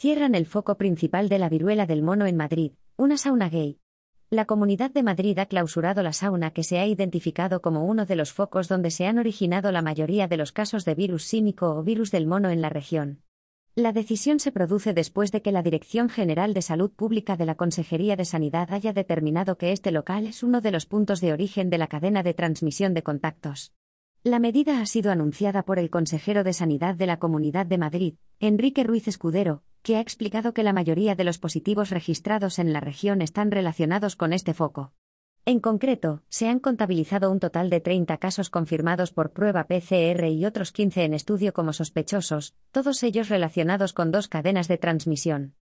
Cierran el foco principal de la viruela del mono en Madrid, una sauna gay. La Comunidad de Madrid ha clausurado la sauna que se ha identificado como uno de los focos donde se han originado la mayoría de los casos de virus símico o virus del mono en la región. La decisión se produce después de que la Dirección General de Salud Pública de la Consejería de Sanidad haya determinado que este local es uno de los puntos de origen de la cadena de transmisión de contactos. La medida ha sido anunciada por el consejero de Sanidad de la Comunidad de Madrid, Enrique Ruiz Escudero, que ha explicado que la mayoría de los positivos registrados en la región están relacionados con este foco. En concreto, se han contabilizado un total de 30 casos confirmados por prueba PCR y otros 15 en estudio como sospechosos, todos ellos relacionados con dos cadenas de transmisión.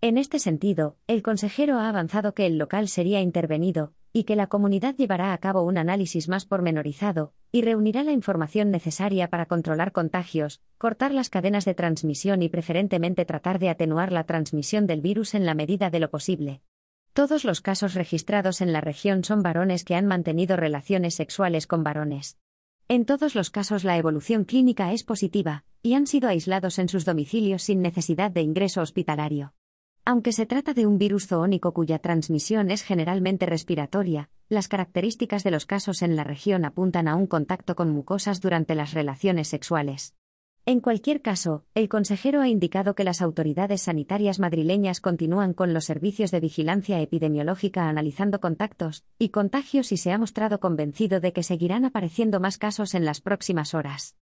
En este sentido, el consejero ha avanzado que el local sería intervenido, y que la comunidad llevará a cabo un análisis más pormenorizado, y reunirá la información necesaria para controlar contagios, cortar las cadenas de transmisión y preferentemente tratar de atenuar la transmisión del virus en la medida de lo posible. Todos los casos registrados en la región son varones que han mantenido relaciones sexuales con varones. En todos los casos la evolución clínica es positiva, y han sido aislados en sus domicilios sin necesidad de ingreso hospitalario. Aunque se trata de un virus zoónico cuya transmisión es generalmente respiratoria, las características de los casos en la región apuntan a un contacto con mucosas durante las relaciones sexuales. En cualquier caso, el consejero ha indicado que las autoridades sanitarias madrileñas continúan con los servicios de vigilancia epidemiológica analizando contactos y contagios y se ha mostrado convencido de que seguirán apareciendo más casos en las próximas horas.